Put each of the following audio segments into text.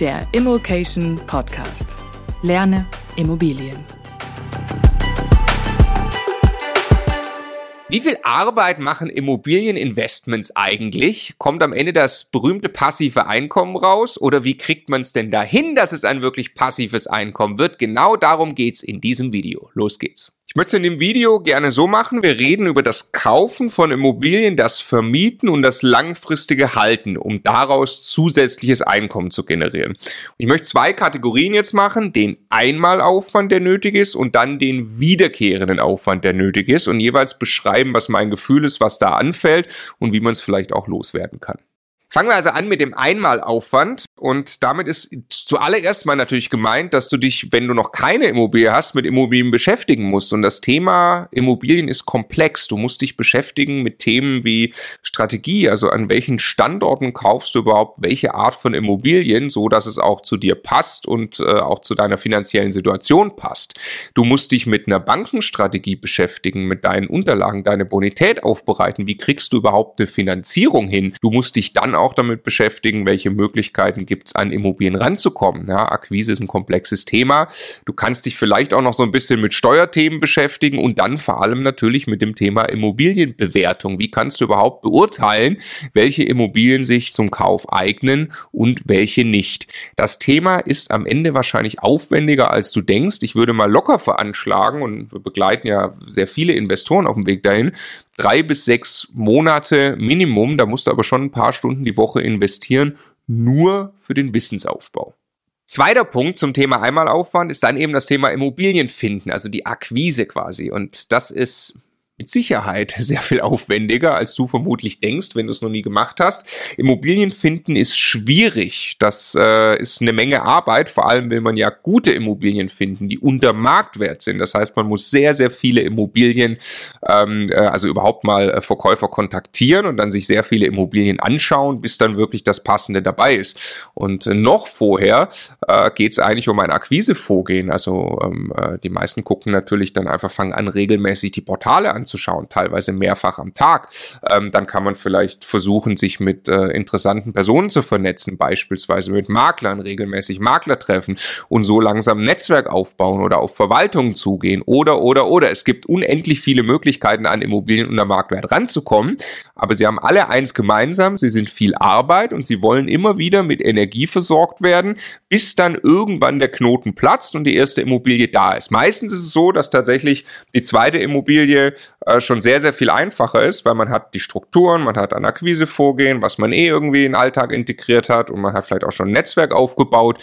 der Immokation Podcast. Lerne Immobilien. Wie viel Arbeit machen Immobilieninvestments eigentlich? Kommt am Ende das berühmte passive Einkommen raus? Oder wie kriegt man es denn dahin, dass es ein wirklich passives Einkommen wird? Genau darum geht's in diesem Video. Los geht's. Ich möchte es in dem Video gerne so machen. Wir reden über das Kaufen von Immobilien, das Vermieten und das langfristige Halten, um daraus zusätzliches Einkommen zu generieren. Ich möchte zwei Kategorien jetzt machen. Den Einmalaufwand, der nötig ist und dann den wiederkehrenden Aufwand, der nötig ist und jeweils beschreiben, was mein Gefühl ist, was da anfällt und wie man es vielleicht auch loswerden kann. Fangen wir also an mit dem Einmalaufwand und damit ist zuallererst mal natürlich gemeint, dass du dich, wenn du noch keine Immobilie hast, mit Immobilien beschäftigen musst. Und das Thema Immobilien ist komplex. Du musst dich beschäftigen mit Themen wie Strategie, also an welchen Standorten kaufst du überhaupt welche Art von Immobilien, so dass es auch zu dir passt und äh, auch zu deiner finanziellen Situation passt. Du musst dich mit einer Bankenstrategie beschäftigen, mit deinen Unterlagen, deine Bonität aufbereiten. Wie kriegst du überhaupt eine Finanzierung hin? Du musst dich dann auch damit beschäftigen, welche Möglichkeiten gibt es an Immobilien ranzukommen. Ja, Akquise ist ein komplexes Thema. Du kannst dich vielleicht auch noch so ein bisschen mit Steuerthemen beschäftigen und dann vor allem natürlich mit dem Thema Immobilienbewertung. Wie kannst du überhaupt beurteilen, welche Immobilien sich zum Kauf eignen und welche nicht? Das Thema ist am Ende wahrscheinlich aufwendiger, als du denkst. Ich würde mal locker veranschlagen und wir begleiten ja sehr viele Investoren auf dem Weg dahin, drei bis sechs Monate Minimum, da musst du aber schon ein paar Stunden die Woche investieren, nur für den Wissensaufbau. Zweiter Punkt zum Thema Einmalaufwand ist dann eben das Thema Immobilien finden, also die Akquise quasi. Und das ist mit Sicherheit sehr viel aufwendiger, als du vermutlich denkst, wenn du es noch nie gemacht hast. Immobilien finden ist schwierig. Das äh, ist eine Menge Arbeit. Vor allem will man ja gute Immobilien finden, die unter Marktwert sind. Das heißt, man muss sehr, sehr viele Immobilien, ähm, äh, also überhaupt mal äh, Verkäufer kontaktieren und dann sich sehr viele Immobilien anschauen, bis dann wirklich das Passende dabei ist. Und äh, noch vorher äh, geht es eigentlich um ein Akquisevorgehen. Also ähm, äh, die meisten gucken natürlich dann einfach, fangen an, regelmäßig die Portale an anzuschauen, teilweise mehrfach am Tag. Ähm, dann kann man vielleicht versuchen, sich mit äh, interessanten Personen zu vernetzen, beispielsweise mit Maklern, regelmäßig Makler treffen und so langsam Netzwerk aufbauen oder auf Verwaltungen zugehen oder, oder, oder. Es gibt unendlich viele Möglichkeiten, an Immobilien unter Marktwert ranzukommen, aber sie haben alle eins gemeinsam, sie sind viel Arbeit und sie wollen immer wieder mit Energie versorgt werden, bis dann irgendwann der Knoten platzt und die erste Immobilie da ist. Meistens ist es so, dass tatsächlich die zweite Immobilie äh, schon sehr, sehr viel einfacher ist, weil man hat die Strukturen, man hat ein Akquisevorgehen, was man eh irgendwie in den Alltag integriert hat und man hat vielleicht auch schon ein Netzwerk aufgebaut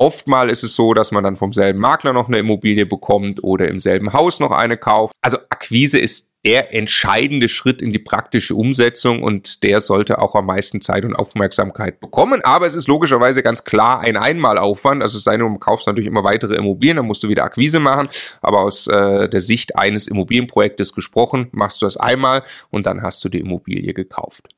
Oftmal ist es so, dass man dann vom selben Makler noch eine Immobilie bekommt oder im selben Haus noch eine kauft. Also Akquise ist der entscheidende Schritt in die praktische Umsetzung und der sollte auch am meisten Zeit und Aufmerksamkeit bekommen. Aber es ist logischerweise ganz klar ein Einmalaufwand. Also es sei denn, du kaufst natürlich immer weitere Immobilien, dann musst du wieder Akquise machen. Aber aus äh, der Sicht eines Immobilienprojektes gesprochen, machst du das einmal und dann hast du die Immobilie gekauft.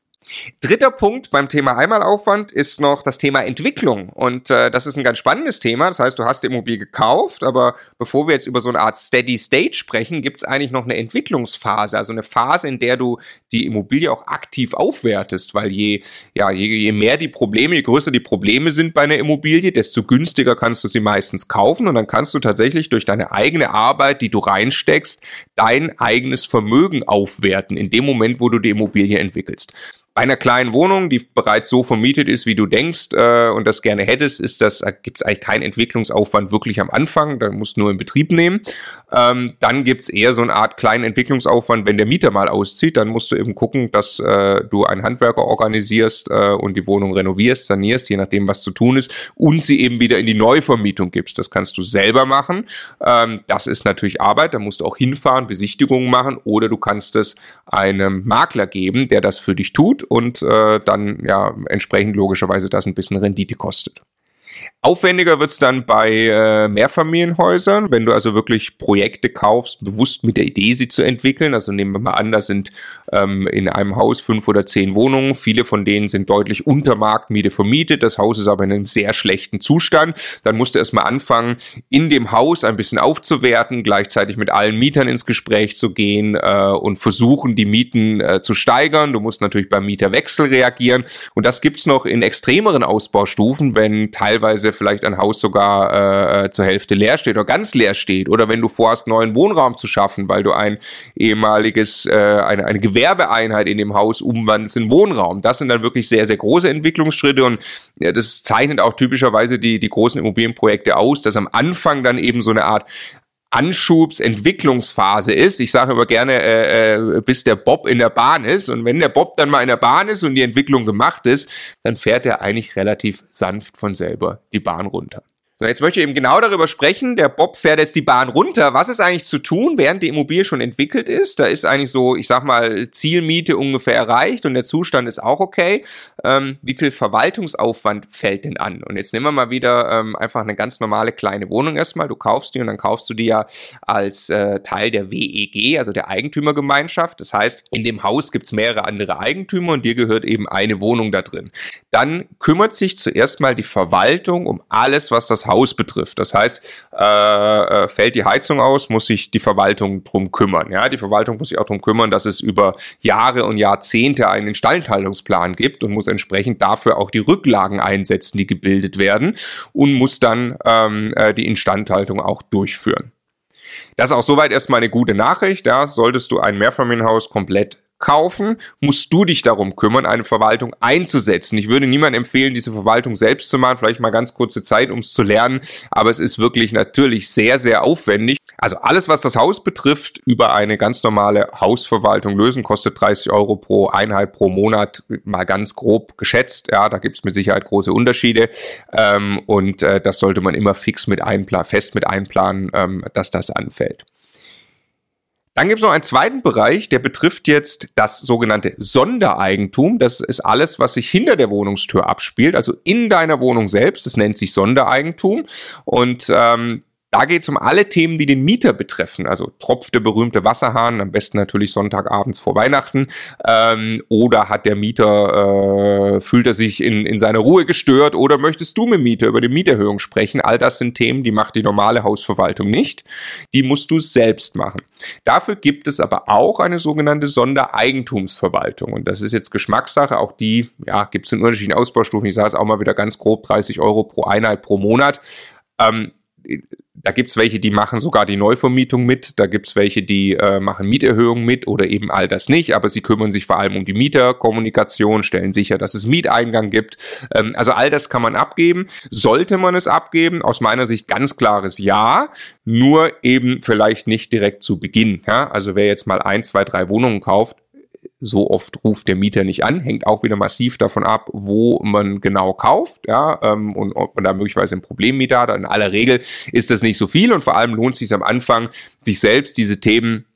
Dritter Punkt beim Thema Einmalaufwand ist noch das Thema Entwicklung. Und äh, das ist ein ganz spannendes Thema. Das heißt, du hast die Immobilie gekauft, aber bevor wir jetzt über so eine Art Steady State sprechen, gibt es eigentlich noch eine Entwicklungsphase, also eine Phase, in der du die Immobilie auch aktiv aufwertest, weil je, ja, je, je mehr die Probleme, je größer die Probleme sind bei einer Immobilie, desto günstiger kannst du sie meistens kaufen und dann kannst du tatsächlich durch deine eigene Arbeit, die du reinsteckst, dein eigenes Vermögen aufwerten in dem Moment, wo du die Immobilie entwickelst. Bei einer kleinen Wohnung, die bereits so vermietet ist, wie du denkst äh, und das gerne hättest, ist das, äh, gibt es eigentlich keinen Entwicklungsaufwand wirklich am Anfang, da musst du nur in Betrieb nehmen. Ähm, dann gibt es eher so eine Art kleinen Entwicklungsaufwand, wenn der Mieter mal auszieht, dann musst du eben gucken, dass äh, du einen Handwerker organisierst äh, und die Wohnung renovierst, sanierst, je nachdem, was zu tun ist, und sie eben wieder in die Neuvermietung gibst. Das kannst du selber machen. Ähm, das ist natürlich Arbeit, da musst du auch hinfahren, Besichtigungen machen oder du kannst es einem Makler geben, der das für dich tut und äh, dann ja entsprechend logischerweise das ein bisschen Rendite kostet. Aufwendiger wird's dann bei äh, Mehrfamilienhäusern, wenn du also wirklich Projekte kaufst, bewusst mit der Idee, sie zu entwickeln. Also nehmen wir mal an, da sind ähm, in einem Haus fünf oder zehn Wohnungen. Viele von denen sind deutlich unter Marktmiete vermietet. Das Haus ist aber in einem sehr schlechten Zustand. Dann musst du erstmal anfangen, in dem Haus ein bisschen aufzuwerten, gleichzeitig mit allen Mietern ins Gespräch zu gehen äh, und versuchen, die Mieten äh, zu steigern. Du musst natürlich beim Mieterwechsel reagieren. Und das gibt's noch in extremeren Ausbaustufen, wenn teilweise vielleicht ein Haus sogar äh, zur Hälfte leer steht oder ganz leer steht oder wenn du vorhast, neuen Wohnraum zu schaffen, weil du ein ehemaliges, äh, eine, eine Gewerbeeinheit in dem Haus umwandelst in Wohnraum. Das sind dann wirklich sehr, sehr große Entwicklungsschritte und ja, das zeichnet auch typischerweise die, die großen Immobilienprojekte aus, dass am Anfang dann eben so eine Art Anschubs Entwicklungsphase ist. Ich sage immer gerne, äh, äh, bis der Bob in der Bahn ist. Und wenn der Bob dann mal in der Bahn ist und die Entwicklung gemacht ist, dann fährt er eigentlich relativ sanft von selber die Bahn runter. So, jetzt möchte ich eben genau darüber sprechen. Der Bob fährt jetzt die Bahn runter. Was ist eigentlich zu tun, während die Immobilie schon entwickelt ist? Da ist eigentlich so, ich sag mal, Zielmiete ungefähr erreicht und der Zustand ist auch okay. Ähm, wie viel Verwaltungsaufwand fällt denn an? Und jetzt nehmen wir mal wieder ähm, einfach eine ganz normale kleine Wohnung erstmal. Du kaufst die und dann kaufst du die ja als äh, Teil der WEG, also der Eigentümergemeinschaft. Das heißt, in dem Haus gibt's mehrere andere Eigentümer und dir gehört eben eine Wohnung da drin. Dann kümmert sich zuerst mal die Verwaltung um alles, was das Haus betrifft. Das heißt, äh, äh, fällt die Heizung aus, muss sich die Verwaltung drum kümmern. Ja, die Verwaltung muss sich auch drum kümmern, dass es über Jahre und Jahrzehnte einen Instandhaltungsplan gibt und muss entsprechend dafür auch die Rücklagen einsetzen, die gebildet werden und muss dann ähm, äh, die Instandhaltung auch durchführen. Das ist auch soweit erstmal eine gute Nachricht. Ja, solltest du ein Mehrfamilienhaus komplett kaufen, musst du dich darum kümmern, eine Verwaltung einzusetzen. Ich würde niemandem empfehlen, diese Verwaltung selbst zu machen, vielleicht mal ganz kurze Zeit, um es zu lernen, aber es ist wirklich natürlich sehr, sehr aufwendig. Also alles, was das Haus betrifft, über eine ganz normale Hausverwaltung lösen, kostet 30 Euro pro Einheit pro Monat, mal ganz grob geschätzt. Ja, da gibt es mit Sicherheit große Unterschiede ähm, und äh, das sollte man immer fix mit einplanen, fest mit einplanen, ähm, dass das anfällt. Dann gibt es noch einen zweiten Bereich, der betrifft jetzt das sogenannte Sondereigentum. Das ist alles, was sich hinter der Wohnungstür abspielt, also in deiner Wohnung selbst. Das nennt sich Sondereigentum. Und ähm, da geht es um alle Themen, die den Mieter betreffen. Also tropft der berühmte Wasserhahn, am besten natürlich Sonntagabends vor Weihnachten. Ähm, oder hat der Mieter, äh, fühlt er sich in, in seiner Ruhe gestört oder möchtest du mit dem Mieter über die Mieterhöhung sprechen? All das sind Themen, die macht die normale Hausverwaltung nicht. Die musst du selbst machen. Dafür gibt es aber auch eine sogenannte Sondereigentumsverwaltung. Und das ist jetzt Geschmackssache. Auch die ja, gibt es in unterschiedlichen Ausbaustufen. Ich sage es auch mal wieder ganz grob, 30 Euro pro Einheit pro Monat. Ähm, da gibt's welche, die machen sogar die Neuvermietung mit, da gibt's welche, die äh, machen Mieterhöhungen mit oder eben all das nicht, aber sie kümmern sich vor allem um die Mieterkommunikation, stellen sicher, dass es Mieteingang gibt. Ähm, also all das kann man abgeben. Sollte man es abgeben? Aus meiner Sicht ganz klares Ja, nur eben vielleicht nicht direkt zu Beginn. Ja? Also wer jetzt mal ein, zwei, drei Wohnungen kauft, so oft ruft der Mieter nicht an, hängt auch wieder massiv davon ab, wo man genau kauft, ja, ähm, und ob man da möglicherweise ein Problemmieter hat. In aller Regel ist das nicht so viel und vor allem lohnt es sich am Anfang, sich selbst diese Themen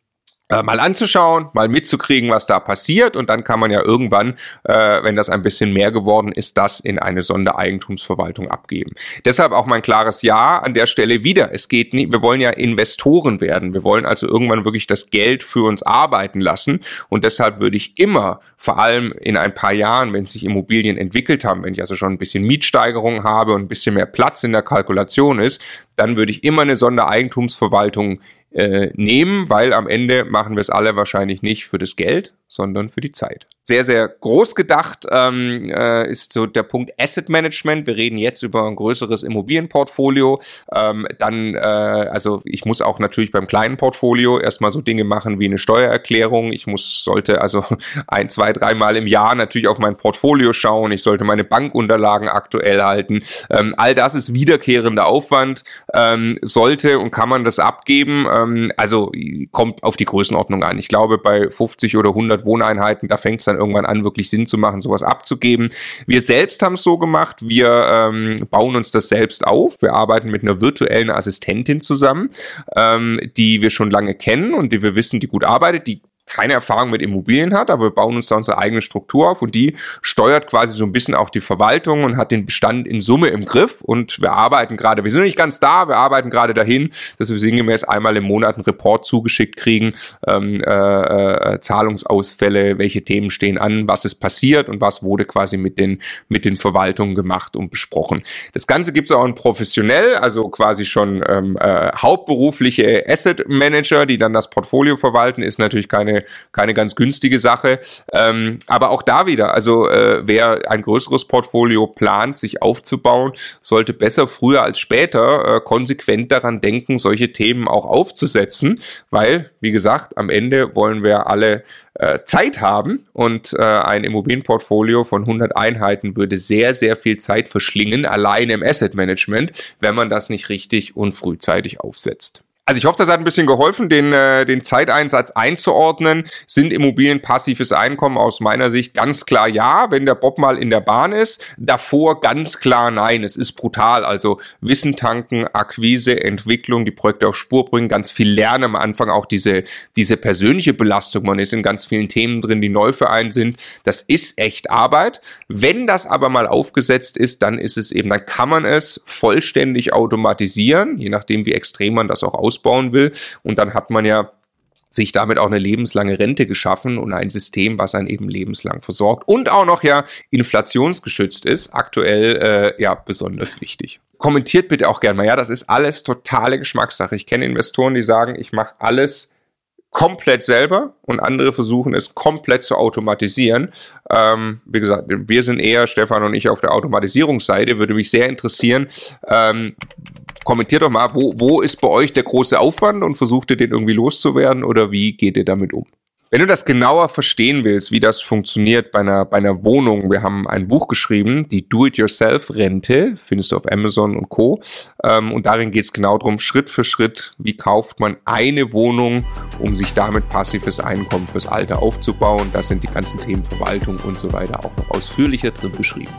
äh, mal anzuschauen, mal mitzukriegen, was da passiert und dann kann man ja irgendwann, äh, wenn das ein bisschen mehr geworden ist, das in eine Sondereigentumsverwaltung abgeben. Deshalb auch mein klares Ja an der Stelle wieder. Es geht nicht, wir wollen ja Investoren werden. Wir wollen also irgendwann wirklich das Geld für uns arbeiten lassen und deshalb würde ich immer, vor allem in ein paar Jahren, wenn sich Immobilien entwickelt haben, wenn ich also schon ein bisschen Mietsteigerung habe und ein bisschen mehr Platz in der Kalkulation ist, dann würde ich immer eine Sondereigentumsverwaltung äh, nehmen, weil am Ende machen wir es alle wahrscheinlich nicht für das Geld, sondern für die Zeit sehr, sehr groß gedacht ähm, äh, ist so der Punkt Asset Management. Wir reden jetzt über ein größeres Immobilienportfolio. Ähm, dann, äh, also ich muss auch natürlich beim kleinen Portfolio erstmal so Dinge machen wie eine Steuererklärung. Ich muss, sollte also ein, zwei, dreimal im Jahr natürlich auf mein Portfolio schauen. Ich sollte meine Bankunterlagen aktuell halten. Ähm, all das ist wiederkehrender Aufwand. Ähm, sollte und kann man das abgeben? Ähm, also kommt auf die Größenordnung an. Ich glaube, bei 50 oder 100 Wohneinheiten, da fängt es dann irgendwann an, wirklich Sinn zu machen, sowas abzugeben. Wir selbst haben es so gemacht, wir ähm, bauen uns das selbst auf. Wir arbeiten mit einer virtuellen Assistentin zusammen, ähm, die wir schon lange kennen und die wir wissen, die gut arbeitet, die keine Erfahrung mit Immobilien hat, aber wir bauen uns da unsere eigene Struktur auf und die steuert quasi so ein bisschen auch die Verwaltung und hat den Bestand in Summe im Griff und wir arbeiten gerade, wir sind nicht ganz da, wir arbeiten gerade dahin, dass wir sinngemäß einmal im Monat einen Report zugeschickt kriegen, ähm, äh, äh, Zahlungsausfälle, welche Themen stehen an, was ist passiert und was wurde quasi mit den, mit den Verwaltungen gemacht und besprochen. Das Ganze gibt es auch in professionell, also quasi schon ähm, äh, hauptberufliche Asset Manager, die dann das Portfolio verwalten, ist natürlich keine keine, ganz günstige Sache. Ähm, aber auch da wieder, also äh, wer ein größeres Portfolio plant, sich aufzubauen, sollte besser früher als später äh, konsequent daran denken, solche Themen auch aufzusetzen, weil, wie gesagt, am Ende wollen wir alle äh, Zeit haben und äh, ein Immobilienportfolio von 100 Einheiten würde sehr, sehr viel Zeit verschlingen, allein im Asset Management, wenn man das nicht richtig und frühzeitig aufsetzt. Also ich hoffe, das hat ein bisschen geholfen, den, äh, den Zeiteinsatz einzuordnen. Sind Immobilien passives Einkommen aus meiner Sicht ganz klar ja, wenn der Bob mal in der Bahn ist. Davor ganz klar nein. Es ist brutal. Also Wissen tanken, Akquise, Entwicklung, die Projekte auf Spur bringen, ganz viel lernen am Anfang, auch diese, diese persönliche Belastung. Man ist in ganz vielen Themen drin, die neu für einen sind. Das ist echt Arbeit. Wenn das aber mal aufgesetzt ist, dann ist es eben, dann kann man es vollständig automatisieren, je nachdem, wie extrem man das auch aus ausbauen will. Und dann hat man ja sich damit auch eine lebenslange Rente geschaffen und ein System, was einen eben lebenslang versorgt und auch noch ja inflationsgeschützt ist, aktuell äh, ja besonders wichtig. Kommentiert bitte auch gerne mal, ja, das ist alles totale Geschmackssache. Ich kenne Investoren, die sagen, ich mache alles komplett selber und andere versuchen es komplett zu automatisieren. Ähm, wie gesagt, wir sind eher, Stefan und ich, auf der Automatisierungsseite. Würde mich sehr interessieren. Ähm, kommentiert doch mal, wo, wo ist bei euch der große Aufwand und versucht ihr den irgendwie loszuwerden oder wie geht ihr damit um? Wenn du das genauer verstehen willst, wie das funktioniert bei einer, bei einer Wohnung, wir haben ein Buch geschrieben, die Do-it-yourself-Rente, findest du auf Amazon und Co. Ähm, und darin geht es genau darum, Schritt für Schritt, wie kauft man eine Wohnung, um sich damit passives Einkommen fürs Alter aufzubauen. Da sind die ganzen Themen Verwaltung und so weiter auch noch ausführlicher drin beschrieben.